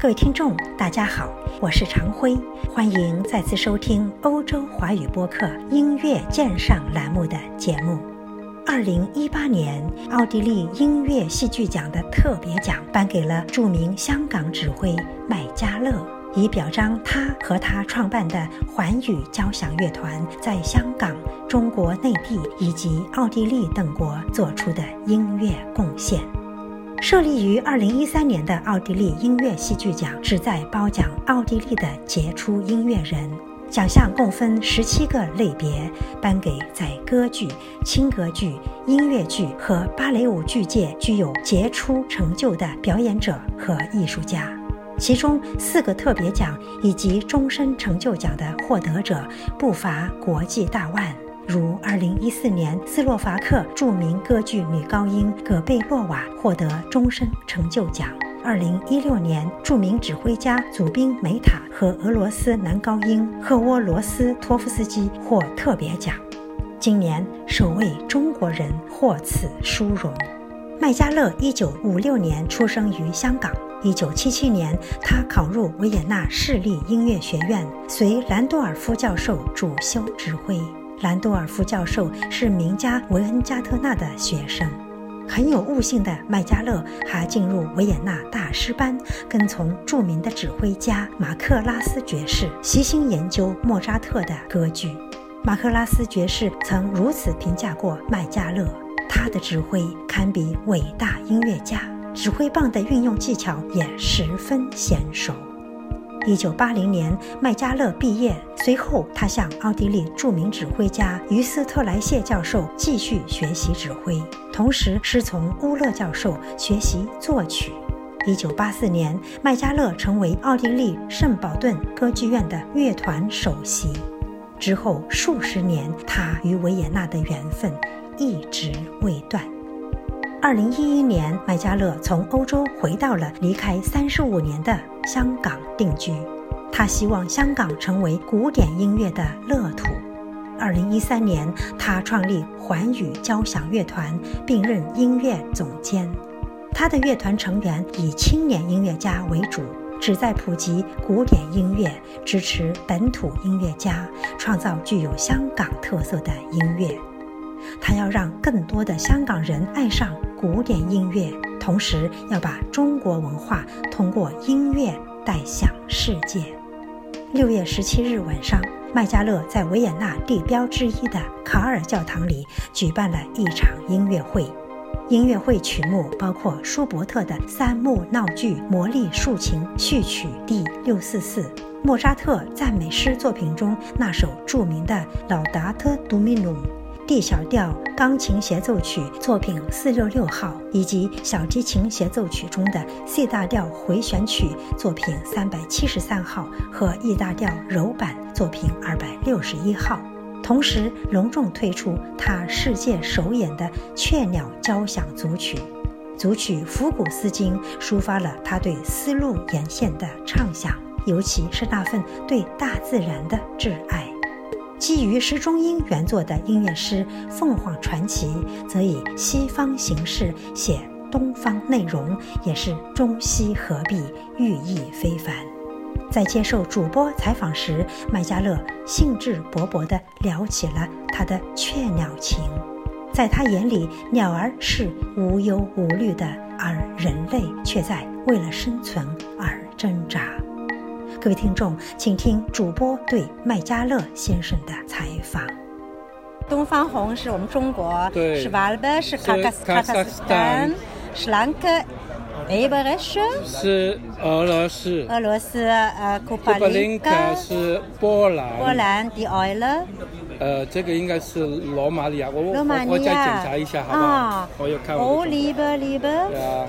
各位听众，大家好，我是常辉，欢迎再次收听欧洲华语播客音乐鉴赏栏目的节目。二零一八年奥地利音乐戏剧奖的特别奖颁给了著名香港指挥麦嘉勒，以表彰他和他创办的环宇交响乐团在香港、中国内地以及奥地利等国做出的音乐贡献。设立于二零一三年的奥地利音乐戏剧奖旨在褒奖奥地利的杰出音乐人。奖项共分十七个类别，颁给在歌剧、轻歌剧、音乐剧和芭蕾舞剧界具有杰出成就的表演者和艺术家。其中四个特别奖以及终身成就奖的获得者不乏国际大腕。如2014年，斯洛伐克著名歌剧女高音葛贝洛娃获得终身成就奖；2016年，著名指挥家祖宾梅塔和俄罗斯男高音赫沃罗斯托夫斯基获特别奖。今年，首位中国人获此殊荣。麦嘉勒1956年出生于香港，1977年，他考入维也纳市立音乐学院，随兰多尔夫教授主修指挥。兰多尔夫教授是名家维恩加特纳的学生，很有悟性的麦加勒还进入维也纳大师班，跟从著名的指挥家马克拉斯爵士，悉心研究莫扎特的歌剧。马克拉斯爵士曾如此评价过麦加勒：他的指挥堪比伟大音乐家，指挥棒的运用技巧也十分娴熟。一九八零年，麦加勒毕业，随后他向奥地利著名指挥家于斯特莱谢教授继续学习指挥，同时师从乌勒教授学习作曲。一九八四年，麦加勒成为奥地利圣保顿歌剧院的乐团首席。之后数十年，他与维也纳的缘分一直未断。二零一一年，麦嘉乐从欧洲回到了离开三十五年的香港定居。他希望香港成为古典音乐的乐土。二零一三年，他创立环宇交响乐团，并任音乐总监。他的乐团成员以青年音乐家为主，旨在普及古典音乐，支持本土音乐家，创造具有香港特色的音乐。他要让更多的香港人爱上古典音乐，同时要把中国文化通过音乐带向世界。六月十七日晚上，麦加勒在维也纳地标之一的卡尔教堂里举办了一场音乐会。音乐会曲目包括舒伯特的三幕闹剧《魔力竖琴序曲第六四四》，莫扎特赞美诗作品中那首著名的《老达特杜米努》。D 小调钢琴协奏曲作品四六六号，以及小提琴协奏曲中的 C 大调回旋曲作品三百七十三号和 E 大调柔板作品二百六十一号，同时隆重推出他世界首演的雀鸟交响组曲。组曲《伏古斯经》抒发了他对丝路沿线的畅想，尤其是那份对大自然的挚爱。基于石中音原作的音乐诗《凤凰传奇》，则以西方形式写东方内容，也是中西合璧，寓意非凡。在接受主播采访时，麦加勒兴致勃勃地聊起了他的雀鸟情。在他眼里，鸟儿是无忧无虑的，而人类却在为了生存而挣扎。各位听众，请听主播对麦加乐先生的采访。东方红是我们中国，是瓦尔贝，是卡卡斯卡卡斯坦，是俄罗斯，俄罗斯呃库帕林卡是波兰，波兰迪埃勒，呃这个应该是罗马尼亚，我我我再检查一下好不好？我有看哦，里边里边。对啊。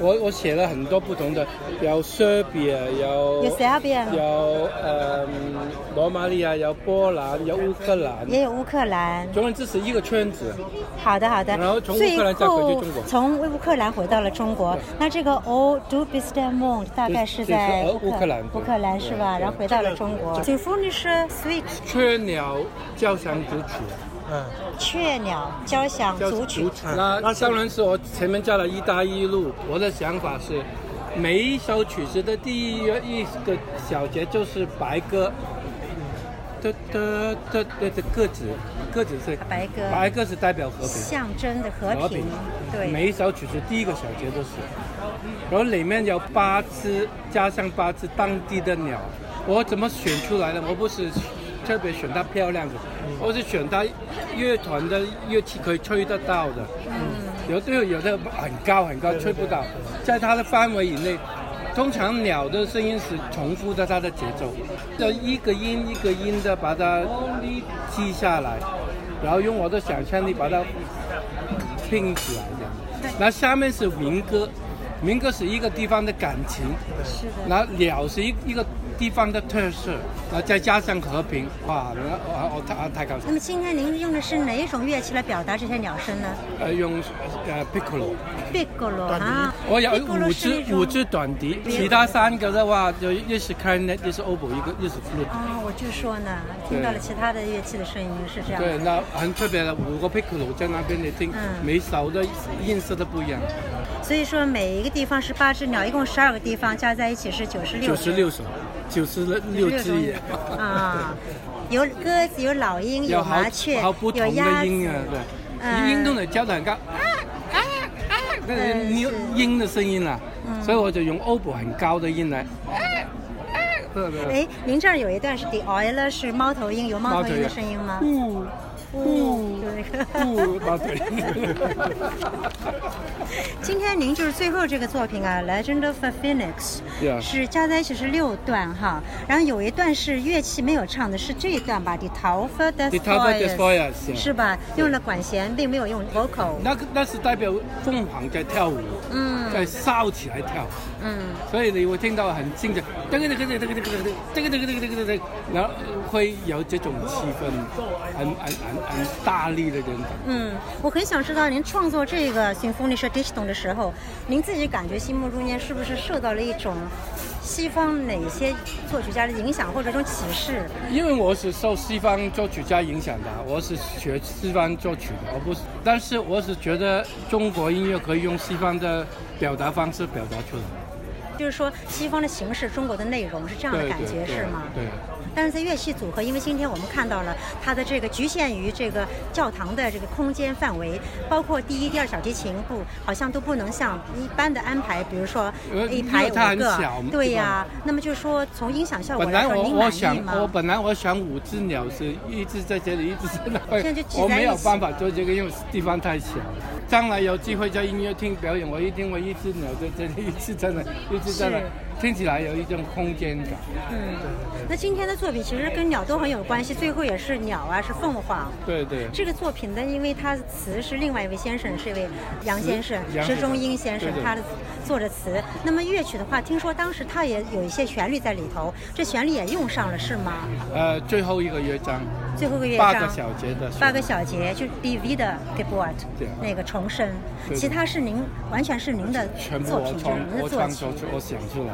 我我写了很多不同的，有塞比亚，有有塞比亚，有呃罗马尼亚，有波兰，有乌克兰，也有乌克兰。总之这是一个圈子。好的好的。然后从乌克兰再回去中国。从乌克兰回到了中国。那这个 All Do Be Still Moon 大概是在乌克兰。乌克兰是吧？然后回到了中国。请福女士，Sweet。雀鸟交响组曲。嗯，雀鸟交响组曲。那那当然是我前面加了一带一路。我的想法是，每一首曲子的第一一个小节就是白鸽，的的的的的鸽子，鸽子是白鸽，白鸽是代表和平，象征的和平。对，每一首曲子第一个小节都是，然后里面有八只，加上八只当地的鸟。我怎么选出来的？我不是特别选它漂亮的，我是选它乐团的乐器可以吹得到的。嗯，有的有的很高很高，吹不到，在它的范围以内。通常鸟的声音是重复的，它的节奏，要一个音一个音的把它记下来，然后用我的想象力把它拼起来这样。那下面是民歌，民歌是一个地方的感情。是的。那鸟是一一个。地方的特色，然后再加上和平，哇，我我太太高兴。那么今天您用的是哪一种乐器来表达这些鸟声呢？呃，用呃 piccolo。piccolo 啊。我有五支五支短笛，其他三个的话就一是 clarinet，一是 oboe，一个一是 flute。哦，我就说呢，听到了其他的乐器的声音是这样。对，那很特别的五个 piccolo 在那边你听，每首的音色都不一样。所以说每一个地方是八只鸟，一共十二个地方加在一起是九十六。九十六首。九十六只。眼啊，有鸽子，有老鹰，有麻雀，有鸭子，对，音都能叫得很高，啊啊啊，那个鸟鹰的声音了，所以我就用 oboe 很高的音来，啊啊，哎，您这儿有一段是 the oil 是猫头鹰，有猫头鹰的声音吗？不，不，大腿。今天您就是最后这个作品啊，《Legend of Phoenix》是加在一起是六段哈，然后有一段是乐器没有唱的，是这一段吧，《The Tower Destroyers》是吧？用了管弦，并没有用 vocal。那个那是代表凤凰在跳舞，嗯，在烧起来跳，嗯，所以你会听到很静的，这个这个这个这个这个这个这个这个这个这个，然后会有这种气氛，很很很。很大力的人。嗯，我很想知道您创作这个《Symphony d i s t o n 的时候，您自己感觉心目中间是不是受到了一种西方哪些作曲家的影响或者一种启示？因为我是受西方作曲家影响的，我是学西方作曲的，而不是。但是我是觉得中国音乐可以用西方的表达方式表达出来。就是说，西方的形式，中国的内容是这样的感觉，是吗？对。但是在乐器组合，因为今天我们看到了它的这个局限于这个教堂的这个空间范围，包括第一、第二小提琴部好像都不能像一般的安排，比如说一排五个。对呀。那么就是说，从音响效果来说，您满意吗？我本来我想五只鸟是一直在这里，一直在那。现在就我没有办法做这个，因为地方太小。将来有机会在音乐厅表演，我一定会一只鸟在这里，一只在那，一直在那。听起来有一种空间感。嗯，那今天的作品其实跟鸟都很有关系，最后也是鸟啊，是凤凰。对对。这个作品呢，因为它的词是另外一位先生，是一位杨先生，石中英先生，他的作的词。那么乐曲的话，听说当时他也有一些旋律在里头，这旋律也用上了，是吗？呃，最后一个乐章。最后一个乐章。八个小节的。八个小节就 D V 的 Geburt，那个重生。其他是您完全是您的作品，您的作曲，我想出来。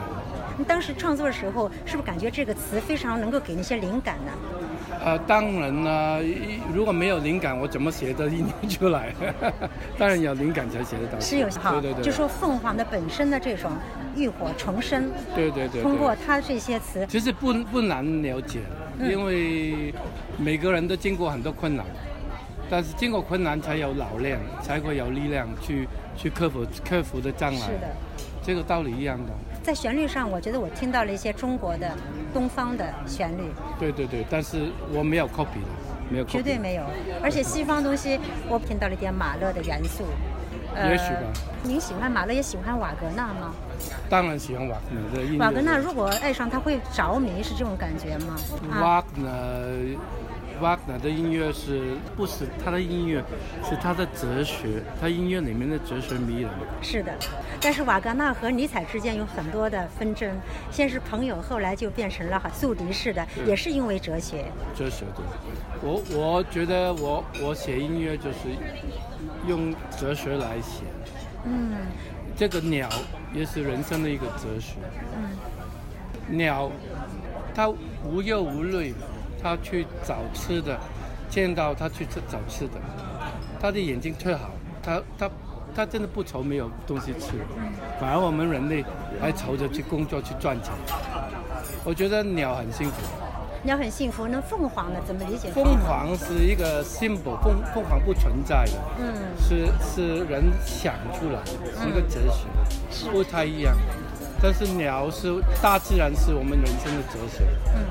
你当时创作的时候，是不是感觉这个词非常能够给那些灵感呢？呃，当然呢，如果没有灵感，我怎么写的一年出来？当然有灵感才写得到。是有哈，对对对，就说凤凰的本身的这种浴火重生。对对对。通过它这些词，其实不不难了解，因为每个人都经过很多困难，但是经过困难才有老练，才会有力量去去克服克服的障碍。是的。这个道理一样的。在旋律上，我觉得我听到了一些中国的、东方的旋律。对对对，但是我没有 copy 的，没有。绝对没有，而且西方东西我听到了一点马勒的元素。也许吧。您喜欢马勒，也喜欢瓦格纳吗？当然喜欢瓦格纳。瓦格纳如果爱上他会着迷，是这种感觉吗？瓦格纳。瓦格纳的音乐是不是他的音乐，是他的哲学，他音乐里面的哲学迷人。是的，但是瓦格纳和尼采之间有很多的纷争，先是朋友，后来就变成了宿敌似的，也是因为哲学。哲学对，我我觉得我我写音乐就是用哲学来写。嗯。这个鸟也是人生的一个哲学。嗯。鸟，它无忧无虑。他去找吃的，见到他去找吃的，他的眼睛特好，他他他真的不愁没有东西吃，反而我们人类还愁着去工作去赚钱。我觉得鸟很幸福。鸟很幸福，那凤凰呢？怎么理解？凤凰是一个 symbol，凤凤凰不存在的，嗯，是是人想出来，是一个哲学，不太一样。但是鸟是大自然，是我们人生的哲学。嗯，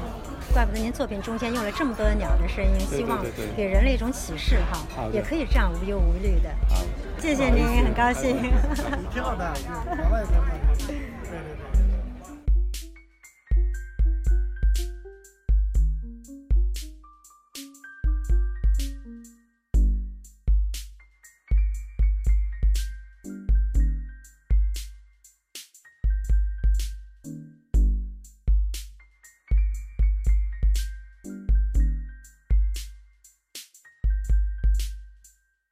怪不得您作品中间用了这么多的鸟的声音，希望给人类一种启示哈，也可以这样无忧无虑的。谢谢您，很高兴。挺好的，对对对。